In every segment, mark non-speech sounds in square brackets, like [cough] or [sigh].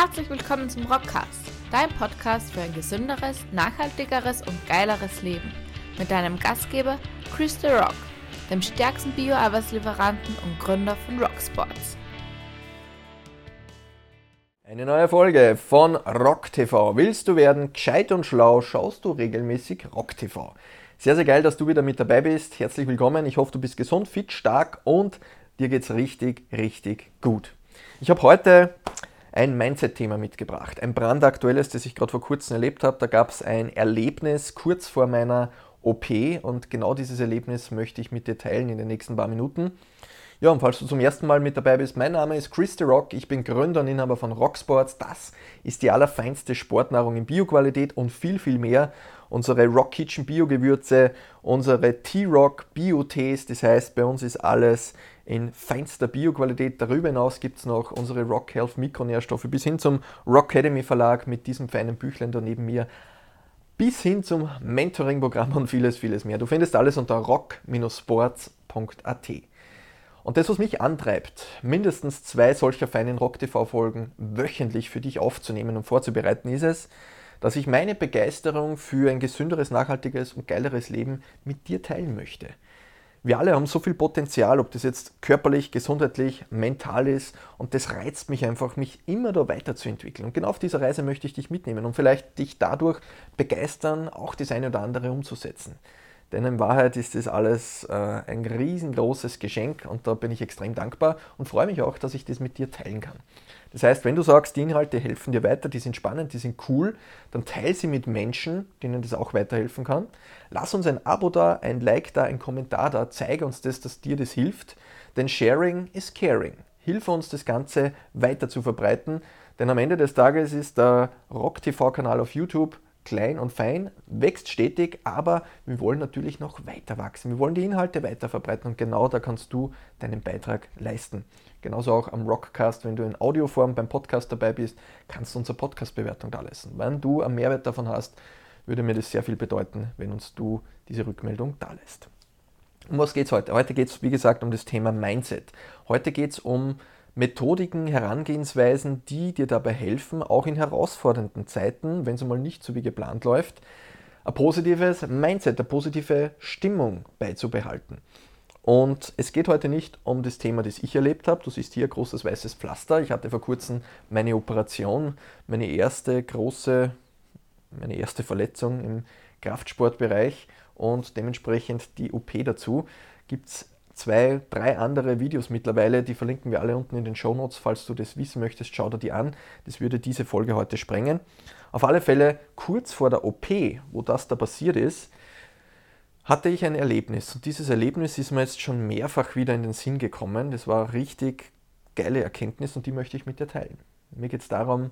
Herzlich willkommen zum Rockcast, dein Podcast für ein gesünderes, nachhaltigeres und geileres Leben. Mit deinem Gastgeber Chris The Rock, dem stärksten Bio-Arbeitslieferanten und Gründer von Rocksports. Eine neue Folge von Rock TV. Willst du werden gescheit und schlau, schaust du regelmäßig Rock TV. Sehr, sehr geil, dass du wieder mit dabei bist. Herzlich willkommen. Ich hoffe, du bist gesund, fit, stark und dir geht's richtig, richtig gut. Ich habe heute ein Mindset-Thema mitgebracht. Ein brandaktuelles, das ich gerade vor kurzem erlebt habe. Da gab es ein Erlebnis kurz vor meiner OP und genau dieses Erlebnis möchte ich mit dir teilen in den nächsten paar Minuten. Ja, und falls du zum ersten Mal mit dabei bist, mein Name ist Chris The Rock, ich bin Gründer und Inhaber von Rocksports. Das ist die allerfeinste Sportnahrung in Bioqualität und viel, viel mehr. Unsere Rock Kitchen Bio-Gewürze, unsere T-Rock Bio-Tees, das heißt, bei uns ist alles in feinster Bioqualität. Darüber hinaus gibt es noch unsere Rock Health Mikronährstoffe bis hin zum Rock Academy Verlag mit diesem feinen Büchlein da neben mir bis hin zum Mentoring-Programm und vieles, vieles mehr. Du findest alles unter rock-sports.at. Und das, was mich antreibt, mindestens zwei solcher feinen Rock-TV-Folgen wöchentlich für dich aufzunehmen und vorzubereiten, ist es, dass ich meine Begeisterung für ein gesünderes, nachhaltiges und geileres Leben mit dir teilen möchte. Wir alle haben so viel Potenzial, ob das jetzt körperlich, gesundheitlich, mental ist und das reizt mich einfach, mich immer da weiterzuentwickeln. Und genau auf dieser Reise möchte ich dich mitnehmen und vielleicht dich dadurch begeistern, auch das eine oder andere umzusetzen. Denn in Wahrheit ist das alles äh, ein riesengroßes Geschenk und da bin ich extrem dankbar und freue mich auch, dass ich das mit dir teilen kann. Das heißt, wenn du sagst, die Inhalte helfen dir weiter, die sind spannend, die sind cool, dann teile sie mit Menschen, denen das auch weiterhelfen kann. Lass uns ein Abo da, ein Like da, ein Kommentar da, zeige uns das, dass dir das hilft, denn Sharing is Caring. Hilfe uns, das Ganze weiter zu verbreiten, denn am Ende des Tages ist der Rock TV-Kanal auf YouTube klein und fein, wächst stetig, aber wir wollen natürlich noch weiter wachsen. Wir wollen die Inhalte weiter verbreiten und genau da kannst du deinen Beitrag leisten. Genauso auch am Rockcast, wenn du in Audioform beim Podcast dabei bist, kannst du unsere Podcast-Bewertung da lassen. Wenn du einen Mehrwert davon hast, würde mir das sehr viel bedeuten, wenn uns du diese Rückmeldung da lässt. Um was geht es heute? Heute geht es, wie gesagt, um das Thema Mindset. Heute geht es um Methodiken, Herangehensweisen, die dir dabei helfen, auch in herausfordernden Zeiten, wenn es mal nicht so wie geplant läuft, ein positives Mindset, eine positive Stimmung beizubehalten. Und es geht heute nicht um das Thema, das ich erlebt habe. Du siehst hier großes weißes Pflaster. Ich hatte vor kurzem meine Operation, meine erste große, meine erste Verletzung im Kraftsportbereich und dementsprechend die OP dazu. Gibt es zwei, drei andere Videos mittlerweile, die verlinken wir alle unten in den Show Notes. Falls du das wissen möchtest, schau dir die an. Das würde diese Folge heute sprengen. Auf alle Fälle, kurz vor der OP, wo das da passiert ist, hatte ich ein Erlebnis. Und dieses Erlebnis ist mir jetzt schon mehrfach wieder in den Sinn gekommen. Das war eine richtig geile Erkenntnis und die möchte ich mit dir teilen. Mir geht es darum,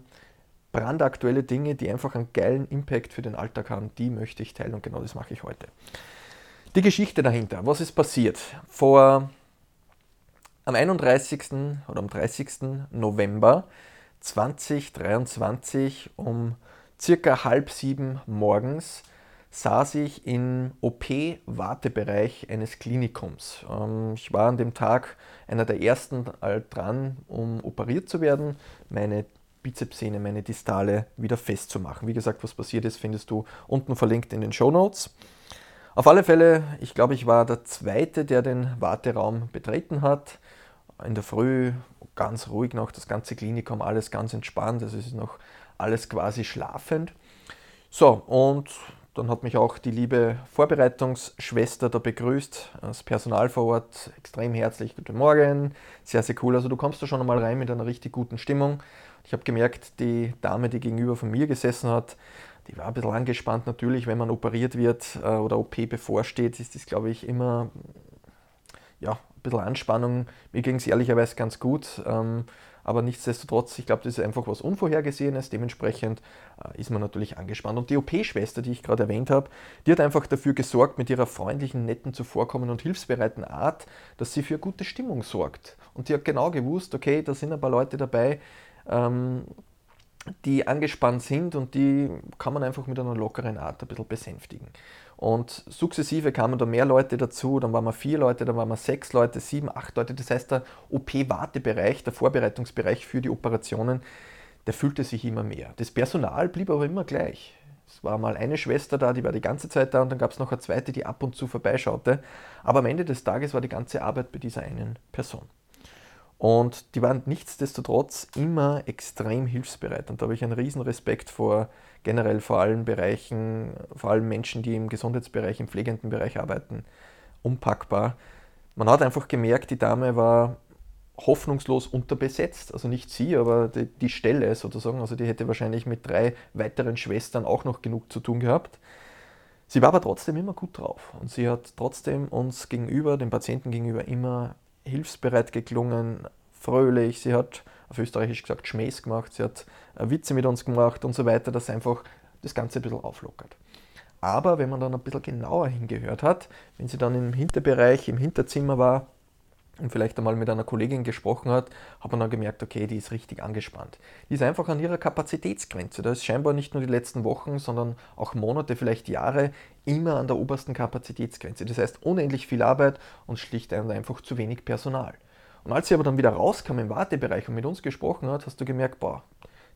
brandaktuelle Dinge, die einfach einen geilen Impact für den Alltag haben, die möchte ich teilen und genau das mache ich heute. Die Geschichte dahinter, was ist passiert? Vor am 31. oder am 30. November 2023 um circa halb sieben morgens saß ich im OP-Wartebereich eines Klinikums. Ähm, ich war an dem Tag einer der ersten dran, um operiert zu werden, meine Bizepssehne, meine Distale wieder festzumachen. Wie gesagt, was passiert ist, findest du unten verlinkt in den Show Notes. Auf alle Fälle, ich glaube, ich war der Zweite, der den Warteraum betreten hat. In der Früh ganz ruhig noch, das ganze Klinikum, alles ganz entspannt, also es ist noch alles quasi schlafend. So, und dann hat mich auch die liebe Vorbereitungsschwester da begrüßt, das Personal vor Ort, extrem herzlich, guten Morgen, sehr, sehr cool. Also du kommst da schon einmal rein mit einer richtig guten Stimmung. Ich habe gemerkt, die Dame, die gegenüber von mir gesessen hat, die war ein bisschen angespannt natürlich, wenn man operiert wird äh, oder OP bevorsteht, ist das, glaube ich, immer ja, ein bisschen Anspannung. Mir ging es ehrlicherweise ganz gut, ähm, aber nichtsdestotrotz, ich glaube, das ist einfach was Unvorhergesehenes. Dementsprechend äh, ist man natürlich angespannt. Und die OP-Schwester, die ich gerade erwähnt habe, die hat einfach dafür gesorgt, mit ihrer freundlichen, netten, zuvorkommenden und hilfsbereiten Art, dass sie für gute Stimmung sorgt. Und die hat genau gewusst, okay, da sind ein paar Leute dabei, ähm, die angespannt sind und die kann man einfach mit einer lockeren Art ein bisschen besänftigen. Und sukzessive kamen da mehr Leute dazu, dann waren wir vier Leute, dann waren wir sechs Leute, sieben, acht Leute. Das heißt, der OP-Wartebereich, der Vorbereitungsbereich für die Operationen, der fühlte sich immer mehr. Das Personal blieb aber immer gleich. Es war mal eine Schwester da, die war die ganze Zeit da und dann gab es noch eine zweite, die ab und zu vorbeischaute. Aber am Ende des Tages war die ganze Arbeit bei dieser einen Person. Und die waren nichtsdestotrotz immer extrem hilfsbereit. Und da habe ich einen riesen Respekt vor generell vor allen Bereichen, vor allem Menschen, die im Gesundheitsbereich, im pflegenden Bereich arbeiten, unpackbar. Man hat einfach gemerkt, die Dame war hoffnungslos unterbesetzt. Also nicht sie, aber die, die, Stelle sozusagen. Also die hätte wahrscheinlich mit drei weiteren Schwestern auch noch genug zu tun gehabt. Sie war aber trotzdem immer gut drauf und sie hat trotzdem uns gegenüber, dem Patienten gegenüber, immer hilfsbereit geklungen, fröhlich. Sie hat auf Österreichisch gesagt Schmäß gemacht, sie hat äh, Witze mit uns gemacht und so weiter, dass einfach das Ganze ein bisschen auflockert. Aber wenn man dann ein bisschen genauer hingehört hat, wenn sie dann im Hinterbereich, im Hinterzimmer war, und vielleicht einmal mit einer Kollegin gesprochen hat, hat man dann gemerkt, okay, die ist richtig angespannt. Die ist einfach an ihrer Kapazitätsgrenze. Da ist scheinbar nicht nur die letzten Wochen, sondern auch Monate, vielleicht Jahre immer an der obersten Kapazitätsgrenze. Das heißt, unendlich viel Arbeit und schlicht und einfach zu wenig Personal. Und als sie aber dann wieder rauskam im Wartebereich und mit uns gesprochen hat, hast du gemerkt, boah,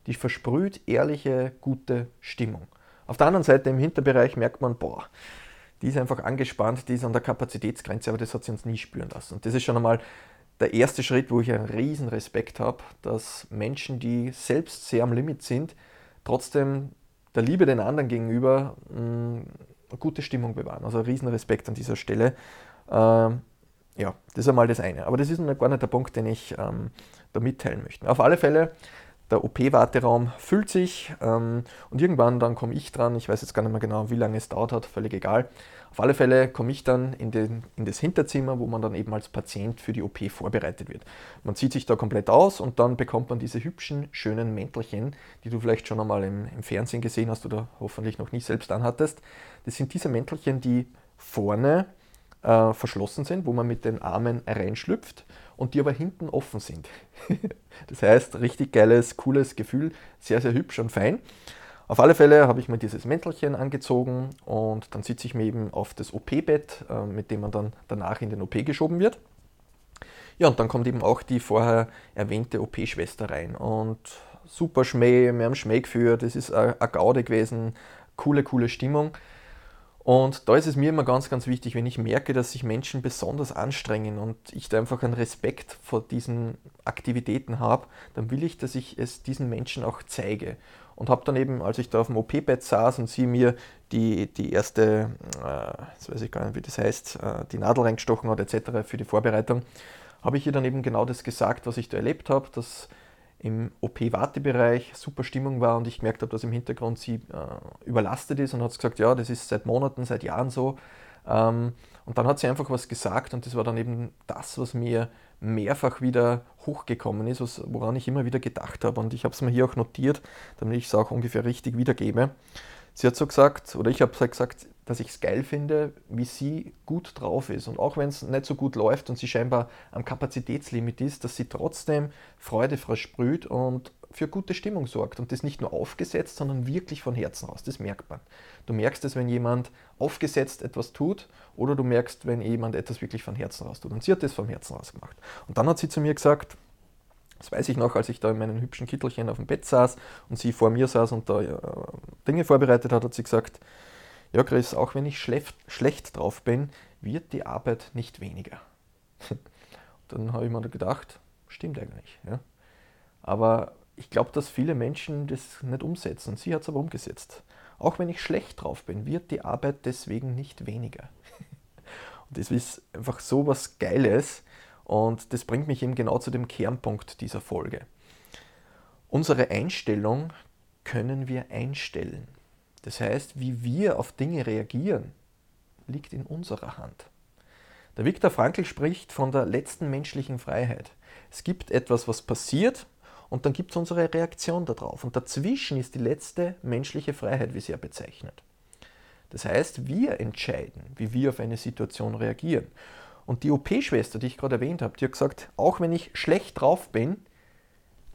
die versprüht ehrliche, gute Stimmung. Auf der anderen Seite im Hinterbereich merkt man, boah, die ist einfach angespannt, die ist an der Kapazitätsgrenze, aber das hat sie uns nie spüren lassen. Und das ist schon einmal der erste Schritt, wo ich einen riesen Respekt habe, dass Menschen, die selbst sehr am Limit sind, trotzdem der Liebe den anderen gegenüber mm, gute Stimmung bewahren. Also riesen Respekt an dieser Stelle. Ähm, ja, das ist einmal das eine. Aber das ist gar nicht der Punkt, den ich ähm, da mitteilen möchte. Auf alle Fälle der OP-Warteraum füllt sich ähm, und irgendwann dann komme ich dran. Ich weiß jetzt gar nicht mehr genau, wie lange es dauert hat, völlig egal. Auf alle Fälle komme ich dann in, den, in das Hinterzimmer, wo man dann eben als Patient für die OP vorbereitet wird. Man zieht sich da komplett aus und dann bekommt man diese hübschen, schönen Mäntelchen, die du vielleicht schon einmal im, im Fernsehen gesehen hast oder hoffentlich noch nie selbst anhattest. Das sind diese Mäntelchen, die vorne äh, verschlossen sind, wo man mit den Armen reinschlüpft und die aber hinten offen sind. [laughs] das heißt, richtig geiles, cooles Gefühl, sehr, sehr hübsch und fein. Auf alle Fälle habe ich mir dieses Mäntelchen angezogen und dann sitze ich mir eben auf das OP-Bett, äh, mit dem man dann danach in den OP geschoben wird. Ja, und dann kommt eben auch die vorher erwähnte OP-Schwester rein und super Schmäh, wir haben Schmäh geführt, es ist eine Gaude gewesen, coole, coole Stimmung. Und da ist es mir immer ganz, ganz wichtig, wenn ich merke, dass sich Menschen besonders anstrengen und ich da einfach einen Respekt vor diesen Aktivitäten habe, dann will ich, dass ich es diesen Menschen auch zeige. Und habe dann eben, als ich da auf dem OP-Bett saß und sie mir die, die erste, äh, jetzt weiß ich gar nicht, wie das heißt, äh, die Nadel reingestochen hat etc. für die Vorbereitung, habe ich ihr dann eben genau das gesagt, was ich da erlebt habe, dass im OP-Wartebereich super Stimmung war und ich gemerkt habe, dass im Hintergrund sie äh, überlastet ist und hat gesagt, ja, das ist seit Monaten, seit Jahren so. Ähm, und dann hat sie einfach was gesagt und das war dann eben das, was mir mehrfach wieder hochgekommen ist, was, woran ich immer wieder gedacht habe. Und ich habe es mir hier auch notiert, damit ich es auch ungefähr richtig wiedergebe. Sie hat so gesagt, oder ich habe gesagt, dass ich es geil finde, wie sie gut drauf ist. Und auch wenn es nicht so gut läuft und sie scheinbar am Kapazitätslimit ist, dass sie trotzdem Freude versprüht und für gute Stimmung sorgt. Und das nicht nur aufgesetzt, sondern wirklich von Herzen raus. Das merkt man. Du merkst es, wenn jemand aufgesetzt etwas tut oder du merkst, wenn jemand etwas wirklich von Herzen raus tut. Und sie hat das vom Herzen raus gemacht. Und dann hat sie zu mir gesagt, das weiß ich noch, als ich da in meinem hübschen Kittelchen auf dem Bett saß und sie vor mir saß und da äh, Dinge vorbereitet hat, hat sie gesagt, ja Chris, auch wenn ich schlecht, schlecht drauf bin, wird die Arbeit nicht weniger. [laughs] Dann habe ich mir gedacht, stimmt eigentlich. Ja. Aber ich glaube, dass viele Menschen das nicht umsetzen. Sie hat es aber umgesetzt. Auch wenn ich schlecht drauf bin, wird die Arbeit deswegen nicht weniger. [laughs] Und das ist einfach so was Geiles. Und das bringt mich eben genau zu dem Kernpunkt dieser Folge. Unsere Einstellung können wir einstellen. Das heißt, wie wir auf Dinge reagieren, liegt in unserer Hand. Der Viktor Frankl spricht von der letzten menschlichen Freiheit. Es gibt etwas, was passiert und dann gibt es unsere Reaktion darauf. Und dazwischen ist die letzte menschliche Freiheit, wie sie er bezeichnet. Das heißt, wir entscheiden, wie wir auf eine Situation reagieren. Und die OP-Schwester, die ich gerade erwähnt habe, die hat gesagt, auch wenn ich schlecht drauf bin,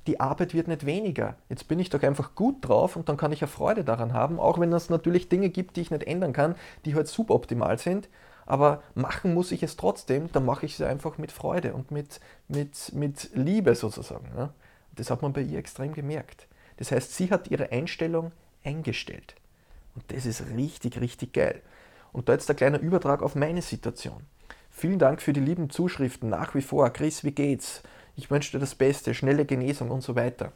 die Arbeit wird nicht weniger. Jetzt bin ich doch einfach gut drauf und dann kann ich ja Freude daran haben, auch wenn es natürlich Dinge gibt, die ich nicht ändern kann, die halt suboptimal sind. Aber machen muss ich es trotzdem, dann mache ich es einfach mit Freude und mit, mit, mit Liebe sozusagen. Ja. Das hat man bei ihr extrem gemerkt. Das heißt, sie hat ihre Einstellung eingestellt. Und das ist richtig, richtig geil. Und da jetzt ein kleiner Übertrag auf meine Situation. Vielen Dank für die lieben Zuschriften nach wie vor. Chris, wie geht's? Ich wünsche dir das Beste, schnelle Genesung und so weiter.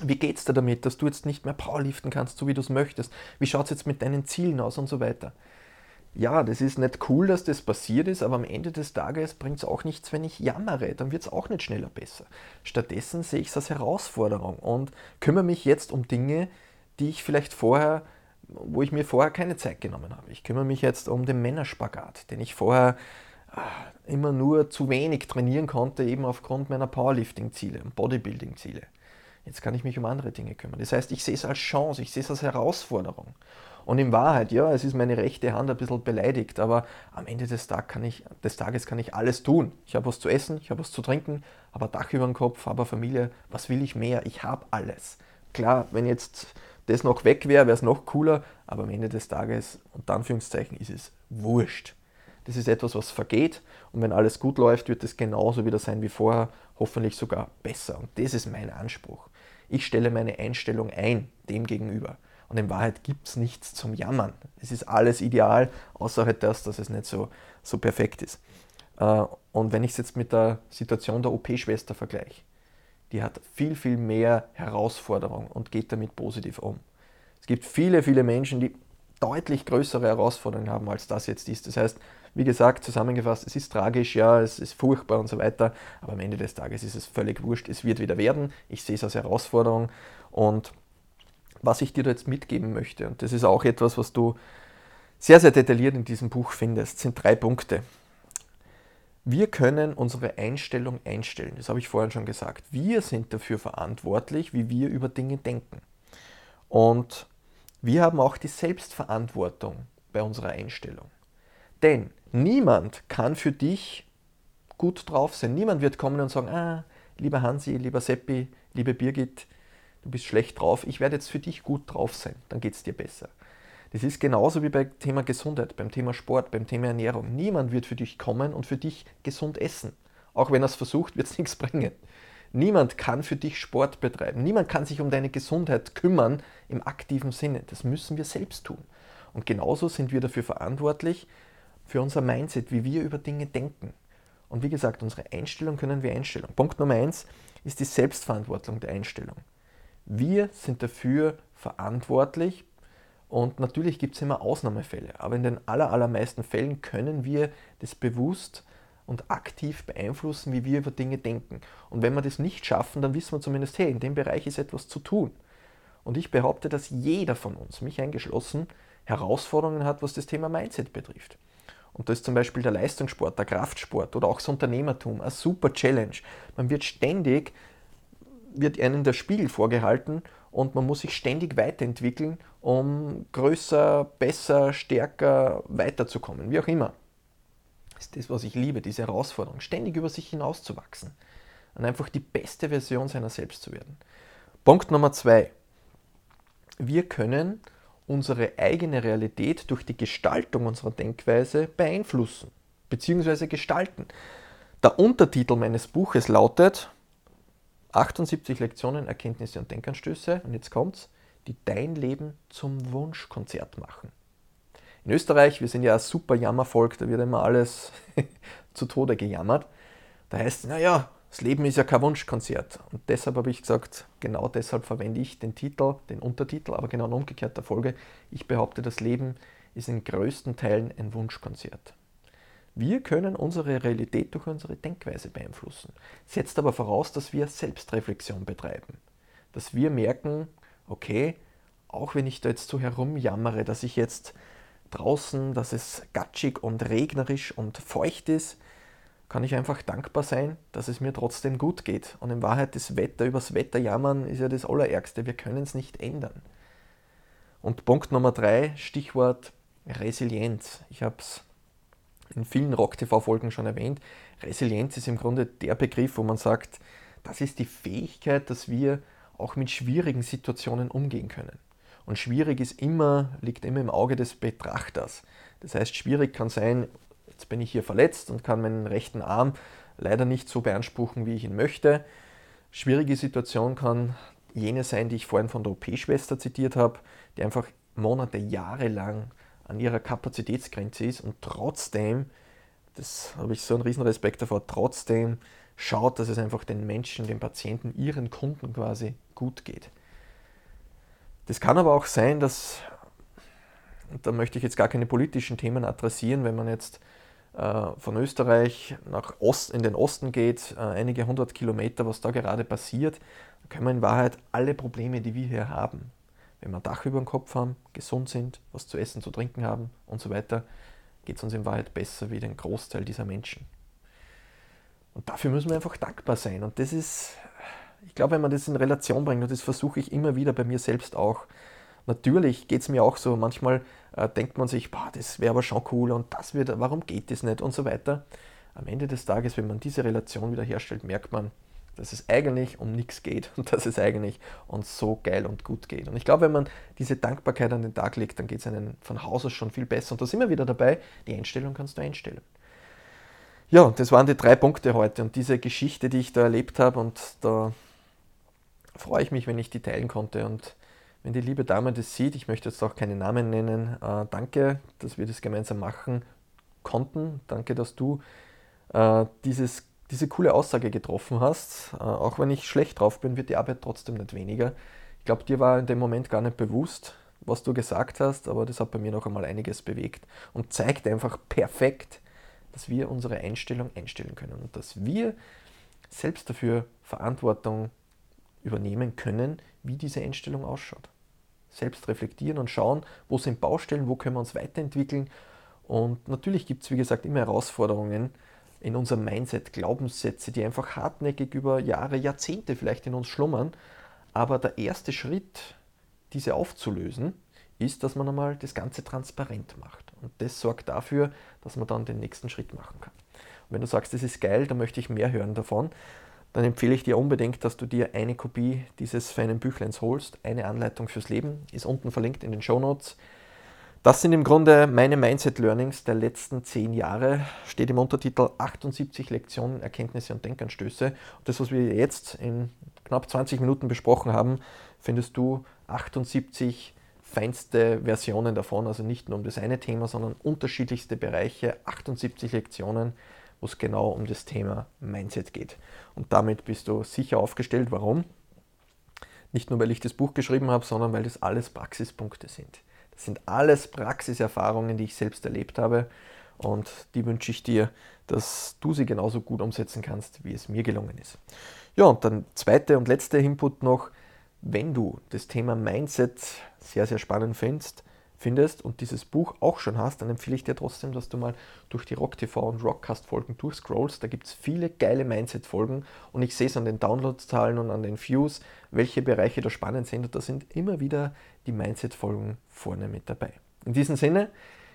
Wie geht's dir damit, dass du jetzt nicht mehr Powerliften kannst, so wie du es möchtest? Wie schaut es jetzt mit deinen Zielen aus und so weiter? Ja, das ist nicht cool, dass das passiert ist, aber am Ende des Tages bringt es auch nichts, wenn ich jammere. Dann wird es auch nicht schneller besser. Stattdessen sehe ich es als Herausforderung und kümmere mich jetzt um Dinge, die ich vielleicht vorher, wo ich mir vorher keine Zeit genommen habe. Ich kümmere mich jetzt um den Männerspagat, den ich vorher ah, immer nur zu wenig trainieren konnte, eben aufgrund meiner Powerlifting-Ziele und Bodybuilding-Ziele. Jetzt kann ich mich um andere Dinge kümmern. Das heißt, ich sehe es als Chance, ich sehe es als Herausforderung. Und in Wahrheit, ja, es ist meine rechte Hand ein bisschen beleidigt, aber am Ende des, Tag kann ich, des Tages kann ich alles tun. Ich habe was zu essen, ich habe was zu trinken, habe ein Dach über dem Kopf, eine Familie. Was will ich mehr? Ich habe alles. Klar, wenn jetzt das noch weg wäre, wäre es noch cooler, aber am Ende des Tages, unter Anführungszeichen, ist es wurscht. Das ist etwas, was vergeht und wenn alles gut läuft, wird es genauso wieder sein wie vorher, hoffentlich sogar besser. Und das ist mein Anspruch. Ich stelle meine Einstellung ein dem gegenüber. Und in Wahrheit gibt es nichts zum Jammern. Es ist alles ideal, außer halt das, dass es nicht so, so perfekt ist. Äh, und wenn ich es jetzt mit der Situation der OP-Schwester vergleiche, die hat viel, viel mehr Herausforderungen und geht damit positiv um. Es gibt viele, viele Menschen, die deutlich größere Herausforderungen haben, als das jetzt ist. Das heißt, wie gesagt, zusammengefasst, es ist tragisch, ja, es ist furchtbar und so weiter, aber am Ende des Tages ist es völlig wurscht, es wird wieder werden. Ich sehe es als Herausforderung und was ich dir da jetzt mitgeben möchte. Und das ist auch etwas, was du sehr, sehr detailliert in diesem Buch findest, sind drei Punkte. Wir können unsere Einstellung einstellen, das habe ich vorhin schon gesagt. Wir sind dafür verantwortlich, wie wir über Dinge denken. Und wir haben auch die Selbstverantwortung bei unserer Einstellung. Denn niemand kann für dich gut drauf sein. Niemand wird kommen und sagen, ah, lieber Hansi, lieber Seppi, liebe Birgit, du bist schlecht drauf, ich werde jetzt für dich gut drauf sein, dann geht es dir besser. Das ist genauso wie beim Thema Gesundheit, beim Thema Sport, beim Thema Ernährung. Niemand wird für dich kommen und für dich gesund essen. Auch wenn er es versucht, wird es [laughs] nichts bringen. Niemand kann für dich Sport betreiben. Niemand kann sich um deine Gesundheit kümmern im aktiven Sinne. Das müssen wir selbst tun. Und genauso sind wir dafür verantwortlich, für unser Mindset, wie wir über Dinge denken. Und wie gesagt, unsere Einstellung können wir einstellen. Punkt Nummer eins ist die Selbstverantwortung der Einstellung. Wir sind dafür verantwortlich und natürlich gibt es immer Ausnahmefälle, aber in den allermeisten Fällen können wir das bewusst und aktiv beeinflussen, wie wir über Dinge denken. Und wenn wir das nicht schaffen, dann wissen wir zumindest, hey, in dem Bereich ist etwas zu tun. Und ich behaupte, dass jeder von uns, mich eingeschlossen, Herausforderungen hat, was das Thema Mindset betrifft. Und da ist zum Beispiel der Leistungssport, der Kraftsport oder auch das Unternehmertum eine super Challenge. Man wird ständig wird einem der Spiegel vorgehalten und man muss sich ständig weiterentwickeln, um größer, besser, stärker weiterzukommen, wie auch immer. Das ist das, was ich liebe, diese Herausforderung, ständig über sich hinauszuwachsen und einfach die beste Version seiner selbst zu werden. Punkt Nummer zwei. Wir können unsere eigene Realität durch die Gestaltung unserer Denkweise beeinflussen bzw. gestalten. Der Untertitel meines Buches lautet 78 Lektionen, Erkenntnisse und Denkanstöße. Und jetzt kommt's, die dein Leben zum Wunschkonzert machen. In Österreich, wir sind ja ein super Jammervolk, da wird immer alles [laughs] zu Tode gejammert. Da heißt es, naja, das Leben ist ja kein Wunschkonzert. Und deshalb habe ich gesagt, genau deshalb verwende ich den Titel, den Untertitel, aber genau in umgekehrter Folge. Ich behaupte, das Leben ist in größten Teilen ein Wunschkonzert. Wir können unsere Realität durch unsere Denkweise beeinflussen. Setzt aber voraus, dass wir Selbstreflexion betreiben. Dass wir merken, okay, auch wenn ich da jetzt so herumjammere, dass ich jetzt draußen, dass es gatschig und regnerisch und feucht ist, kann ich einfach dankbar sein, dass es mir trotzdem gut geht. Und in Wahrheit das Wetter, übers Wetter jammern, ist ja das Allerärgste. Wir können es nicht ändern. Und Punkt Nummer drei, Stichwort Resilienz. Ich habe es in vielen Rock-TV-Folgen schon erwähnt. Resilienz ist im Grunde der Begriff, wo man sagt, das ist die Fähigkeit, dass wir auch mit schwierigen Situationen umgehen können. Und schwierig ist immer, liegt immer im Auge des Betrachters. Das heißt, schwierig kann sein, jetzt bin ich hier verletzt und kann meinen rechten Arm leider nicht so beanspruchen, wie ich ihn möchte. Schwierige Situation kann jene sein, die ich vorhin von der OP-Schwester zitiert habe, die einfach Monate, Jahre lang an ihrer Kapazitätsgrenze ist und trotzdem, das habe ich so einen riesen Respekt davor, trotzdem schaut, dass es einfach den Menschen, den Patienten, ihren Kunden quasi gut geht. Das kann aber auch sein, dass, da möchte ich jetzt gar keine politischen Themen adressieren, wenn man jetzt äh, von Österreich nach Ost, in den Osten geht, äh, einige hundert Kilometer, was da gerade passiert, können wir in Wahrheit alle Probleme, die wir hier haben, wenn wir ein Dach über dem Kopf haben, gesund sind, was zu essen, zu trinken haben und so weiter, geht es uns in Wahrheit besser wie den Großteil dieser Menschen. Und dafür müssen wir einfach dankbar sein. Und das ist, ich glaube, wenn man das in Relation bringt, und das versuche ich immer wieder bei mir selbst auch, natürlich geht es mir auch so, manchmal äh, denkt man sich, boah, das wäre aber schon cool und das wird, warum geht das nicht und so weiter. Am Ende des Tages, wenn man diese Relation wieder herstellt, merkt man, dass es eigentlich um nichts geht [laughs] und dass es eigentlich uns so geil und gut geht. Und ich glaube, wenn man diese Dankbarkeit an den Tag legt, dann geht es einem von Haus aus schon viel besser. Und da sind wir wieder dabei, die Einstellung kannst du einstellen. Ja, das waren die drei Punkte heute und diese Geschichte, die ich da erlebt habe und da freue ich mich, wenn ich die teilen konnte und wenn die liebe Dame das sieht, ich möchte jetzt auch keine Namen nennen, äh, danke, dass wir das gemeinsam machen konnten. Danke, dass du äh, dieses, diese coole Aussage getroffen hast. Äh, auch wenn ich schlecht drauf bin, wird die Arbeit trotzdem nicht weniger. Ich glaube, dir war in dem Moment gar nicht bewusst, was du gesagt hast, aber das hat bei mir noch einmal einiges bewegt und zeigt einfach perfekt, dass wir unsere Einstellung einstellen können und dass wir selbst dafür Verantwortung übernehmen können, wie diese Einstellung ausschaut. Selbst reflektieren und schauen, wo sind Baustellen, wo können wir uns weiterentwickeln. Und natürlich gibt es, wie gesagt, immer Herausforderungen in unserem Mindset, Glaubenssätze, die einfach hartnäckig über Jahre, Jahrzehnte vielleicht in uns schlummern. Aber der erste Schritt, diese aufzulösen, ist, dass man einmal das Ganze transparent macht. Und das sorgt dafür, dass man dann den nächsten Schritt machen kann. Und wenn du sagst, das ist geil, dann möchte ich mehr hören davon, dann empfehle ich dir unbedingt, dass du dir eine Kopie dieses feinen Büchleins holst. Eine Anleitung fürs Leben ist unten verlinkt in den Show Notes. Das sind im Grunde meine Mindset Learnings der letzten zehn Jahre. Steht im Untertitel 78 Lektionen, Erkenntnisse und Denkanstöße. Und das, was wir jetzt in knapp 20 Minuten besprochen haben, findest du 78 feinste Versionen davon. Also nicht nur um das eine Thema, sondern unterschiedlichste Bereiche, 78 Lektionen wo es genau um das Thema Mindset geht. Und damit bist du sicher aufgestellt. Warum? Nicht nur, weil ich das Buch geschrieben habe, sondern weil das alles Praxispunkte sind. Sind alles Praxiserfahrungen, die ich selbst erlebt habe und die wünsche ich dir, dass du sie genauso gut umsetzen kannst, wie es mir gelungen ist. Ja, und dann zweite und letzte Input noch, wenn du das Thema Mindset sehr, sehr spannend findest, findest und dieses Buch auch schon hast, dann empfehle ich dir trotzdem, dass du mal durch die Rock TV und Rockcast Folgen durchscrollst. Da gibt es viele geile Mindset-Folgen und ich sehe es an den Downloadzahlen und an den Views, welche Bereiche da spannend sind und da sind immer wieder die Mindset-Folgen vorne mit dabei. In diesem Sinne,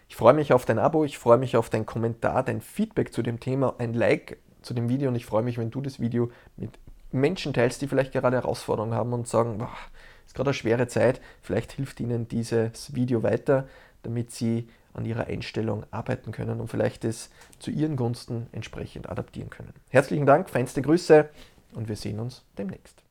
ich freue mich auf dein Abo, ich freue mich auf dein Kommentar, dein Feedback zu dem Thema, ein Like zu dem Video und ich freue mich, wenn du das Video mit Menschen teilst, die vielleicht gerade Herausforderungen haben und sagen, boah, ist gerade eine schwere Zeit, vielleicht hilft Ihnen dieses Video weiter, damit Sie an Ihrer Einstellung arbeiten können und vielleicht es zu Ihren Gunsten entsprechend adaptieren können. Herzlichen Dank, feinste Grüße und wir sehen uns demnächst.